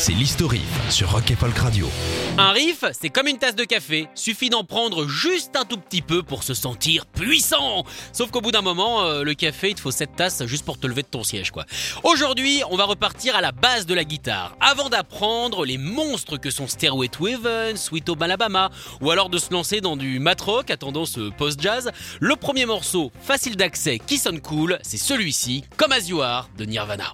c'est l'historif sur Rock et Folk Radio. Un riff, c'est comme une tasse de café. Suffit d'en prendre juste un tout petit peu pour se sentir puissant. Sauf qu'au bout d'un moment, euh, le café, il te faut cette tasse juste pour te lever de ton siège, quoi. Aujourd'hui, on va repartir à la base de la guitare. Avant d'apprendre les monstres que sont Stairway to Heaven, Sweet Home Alabama, ou alors de se lancer dans du mat rock à tendance post-jazz, le premier morceau facile d'accès qui sonne cool, c'est celui-ci, Comme As de Nirvana.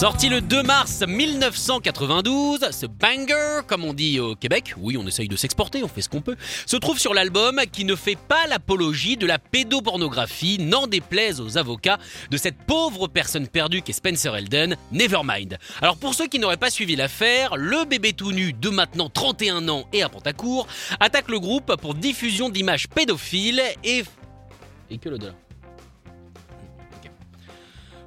Sorti le 2 mars 1992, ce banger, comme on dit au Québec, oui on essaye de s'exporter, on fait ce qu'on peut, se trouve sur l'album qui ne fait pas l'apologie de la pédopornographie, n'en déplaise aux avocats de cette pauvre personne perdue qu'est Spencer Elden, Nevermind. Alors pour ceux qui n'auraient pas suivi l'affaire, le bébé tout nu de maintenant 31 ans et à Pantacourt attaque le groupe pour diffusion d'images pédophiles et... Et que le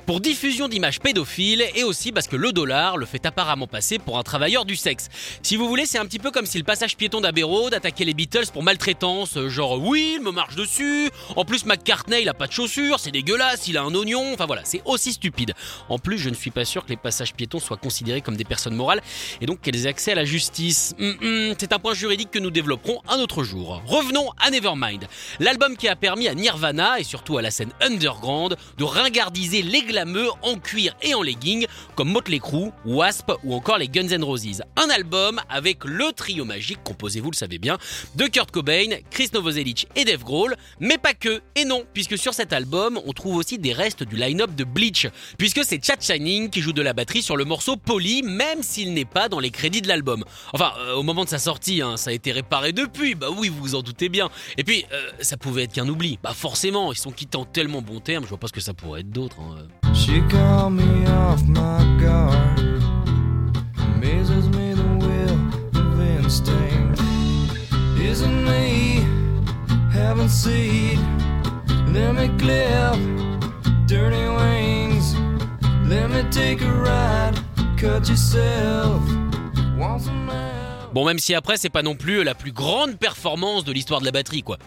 pour diffusion d'images pédophiles et aussi parce que le dollar le fait apparemment passer pour un travailleur du sexe. Si vous voulez, c'est un petit peu comme si le passage piéton d'Abbey Road attaquait les Beatles pour maltraitance, euh, genre oui, il me marche dessus, en plus McCartney il a pas de chaussures, c'est dégueulasse, il a un oignon, enfin voilà, c'est aussi stupide. En plus, je ne suis pas sûr que les passages piétons soient considérés comme des personnes morales et donc qu'elles aient accès à la justice. Hum, hum, c'est un point juridique que nous développerons un autre jour. Revenons à Nevermind, l'album qui a permis à Nirvana et surtout à la scène underground de ringardiser les glameux en cuir et en legging comme Motley Crue, Wasp ou encore les Guns N' Roses. Un album avec le trio magique composé, vous le savez bien, de Kurt Cobain, Chris Novoselic et Dave Grohl, mais pas que. Et non, puisque sur cet album, on trouve aussi des restes du line-up de Bleach, puisque c'est Chad Shining qui joue de la batterie sur le morceau Polly, même s'il n'est pas dans les crédits de l'album. Enfin, euh, au moment de sa sortie, hein, ça a été réparé depuis, bah oui, vous vous en doutez bien. Et puis, euh, ça pouvait être qu'un oubli. Bah forcément, ils sont quittés en tellement bon terme, je vois pas ce que ça pourrait être d'autre. hein. She called me off my guard, amazes me the will of instinct. Isn't me? Having seed? Let me clip dirty wings. Let me take a ride. Cut yourself. Bon, même si après, c'est pas non plus la plus grande performance de l'histoire de la batterie, quoi.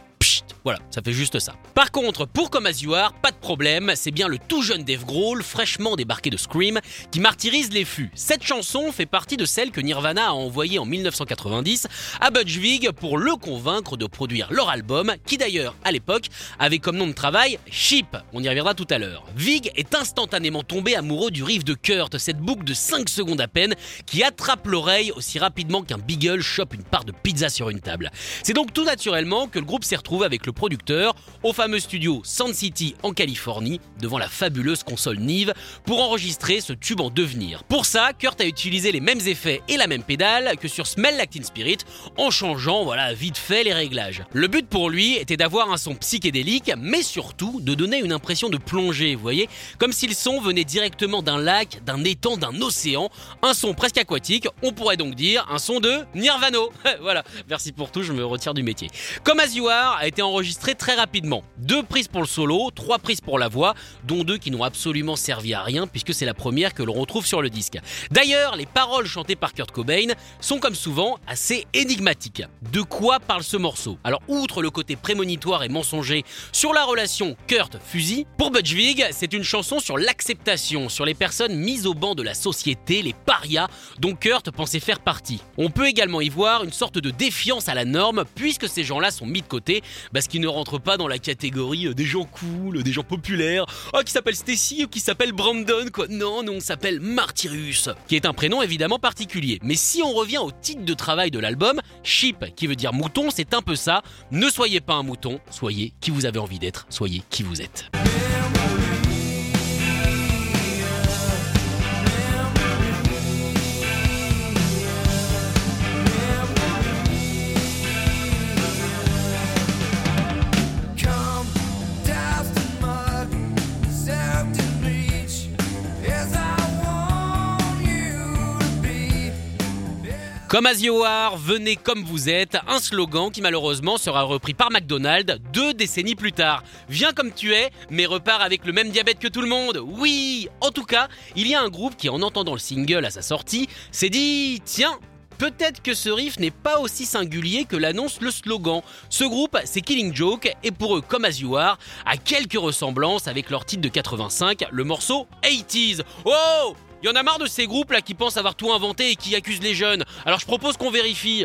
Voilà, ça fait juste ça. Par contre, pour Comme As pas de problème, c'est bien le tout jeune Dave Grohl, fraîchement débarqué de Scream, qui martyrise les fûts. Cette chanson fait partie de celle que Nirvana a envoyée en 1990 à Butch Vig pour le convaincre de produire leur album, qui d'ailleurs, à l'époque, avait comme nom de travail Sheep. On y reviendra tout à l'heure. Vig est instantanément tombé amoureux du riff de Kurt, cette boucle de 5 secondes à peine, qui attrape l'oreille aussi rapidement qu'un beagle chope une part de pizza sur une table. C'est donc tout naturellement que le groupe s'est retrouvé avec le producteur au fameux studio Sound City en Californie, devant la fabuleuse console Nive, pour enregistrer ce tube en devenir. Pour ça, Kurt a utilisé les mêmes effets et la même pédale que sur Smell Like Spirit, en changeant voilà vite fait les réglages. Le but pour lui était d'avoir un son psychédélique, mais surtout de donner une impression de plongée, vous voyez, comme si le son venait directement d'un lac, d'un étang, d'un océan, un son presque aquatique, on pourrait donc dire un son de Nirvano. voilà, merci pour tout, je me retire du métier. Comme As You Are a été enregistré très rapidement. Deux prises pour le solo, trois prises pour la voix, dont deux qui n'ont absolument servi à rien puisque c'est la première que l'on retrouve sur le disque. D'ailleurs, les paroles chantées par Kurt Cobain sont comme souvent assez énigmatiques. De quoi parle ce morceau? Alors, outre le côté prémonitoire et mensonger sur la relation Kurt-Fusil, pour Butch Vig, c'est une chanson sur l'acceptation, sur les personnes mises au banc de la société, les parias, dont Kurt pensait faire partie. On peut également y voir une sorte de défiance à la norme puisque ces gens-là sont mis de côté, bah, parce qu'ils ne rentrent pas dans la catégorie euh, des gens cool, des gens populaires, oh, qui s'appelle Stacy ou qui s'appelle Brandon, quoi. Non, non, on s'appelle Martyrus, qui est un prénom évidemment particulier. Mais si on revient au titre de travail de l'album, Sheep, qui veut dire mouton, c'est un peu ça. Ne soyez pas un mouton, soyez qui vous avez envie d'être, soyez qui vous êtes. Comme as you are, venez comme vous êtes, un slogan qui malheureusement sera repris par McDonald's deux décennies plus tard. Viens comme tu es, mais repars avec le même diabète que tout le monde. Oui En tout cas, il y a un groupe qui en entendant le single à sa sortie, s'est dit tiens, Peut-être que ce riff n'est pas aussi singulier que l'annonce le slogan. Ce groupe, c'est Killing Joke, et pour eux, comme As You Are, a quelques ressemblances avec leur titre de 85, le morceau 80s. Oh Il y en a marre de ces groupes là qui pensent avoir tout inventé et qui accusent les jeunes. Alors je propose qu'on vérifie.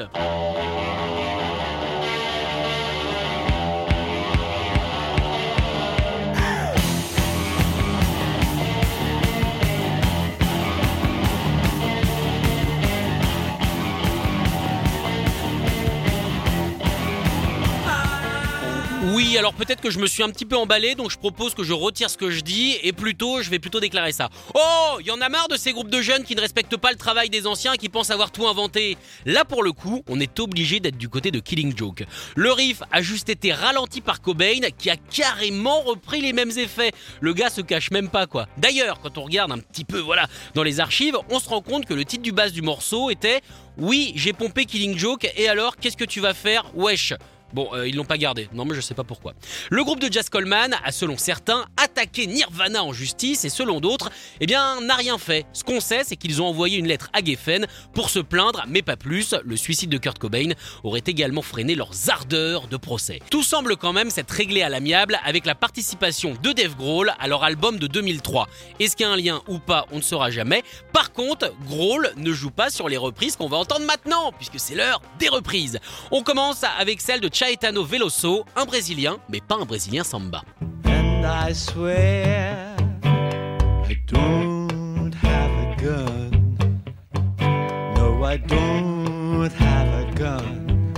Peut-être que je me suis un petit peu emballé, donc je propose que je retire ce que je dis et plutôt, je vais plutôt déclarer ça. Oh, il y en a marre de ces groupes de jeunes qui ne respectent pas le travail des anciens et qui pensent avoir tout inventé. Là, pour le coup, on est obligé d'être du côté de Killing Joke. Le riff a juste été ralenti par Cobain, qui a carrément repris les mêmes effets. Le gars se cache même pas, quoi. D'ailleurs, quand on regarde un petit peu, voilà, dans les archives, on se rend compte que le titre du basse du morceau était Oui, j'ai pompé Killing Joke, et alors, qu'est-ce que tu vas faire Wesh? Bon, euh, ils l'ont pas gardé. Non, mais je sais pas pourquoi. Le groupe de Jazz Coleman a, selon certains, attaqué Nirvana en justice et selon d'autres, eh bien, n'a rien fait. Ce qu'on sait, c'est qu'ils ont envoyé une lettre à Geffen pour se plaindre, mais pas plus. Le suicide de Kurt Cobain aurait également freiné leurs ardeurs de procès. Tout semble quand même s'être réglé à l'amiable avec la participation de Dave Grohl à leur album de 2003. Est-ce qu'il y a un lien ou pas, on ne saura jamais. Par contre, Grohl ne joue pas sur les reprises qu'on va entendre maintenant, puisque c'est l'heure des reprises. On commence avec celle de Caetano Veloso, un Brésilien, mais pas un Brésilien samba. And I swear I don't have a gun. No, I don't have a gun.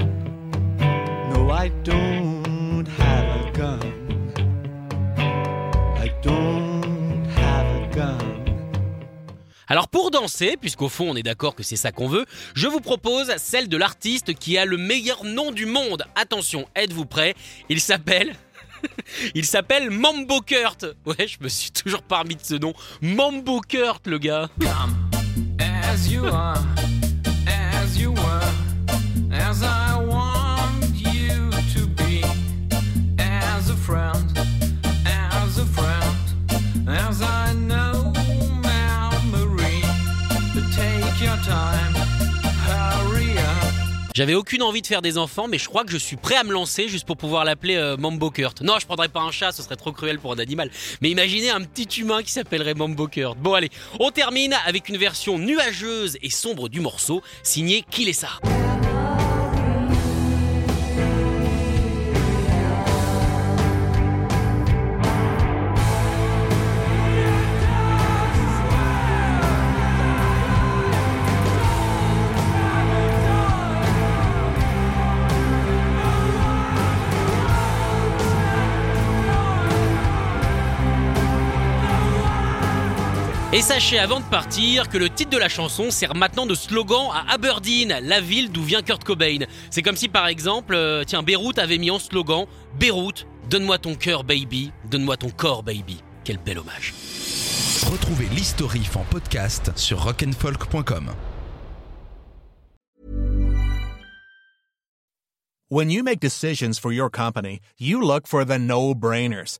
No, I don't Alors pour danser, puisqu'au fond on est d'accord que c'est ça qu'on veut, je vous propose celle de l'artiste qui a le meilleur nom du monde. Attention, êtes-vous prêts Il s'appelle... Il s'appelle Mambo Kurt. Ouais, je me suis toujours parmi de ce nom. Mambo Kurt, le gars. J'avais aucune envie de faire des enfants, mais je crois que je suis prêt à me lancer juste pour pouvoir l'appeler euh, Mambo Kurt. Non, je prendrais pas un chat, ce serait trop cruel pour un animal. Mais imaginez un petit humain qui s'appellerait Mambo Kurt. Bon allez, on termine avec une version nuageuse et sombre du morceau, signé Qui Et sachez avant de partir que le titre de la chanson sert maintenant de slogan à Aberdeen, la ville d'où vient Kurt Cobain. C'est comme si par exemple, euh, tiens, Beyrouth avait mis en slogan Beyrouth, donne-moi ton cœur baby, donne-moi ton corps baby. Quel bel hommage. Retrouvez l'historif en podcast sur rock'n'folk.com. When you make decisions for your company, you look for the no-brainers.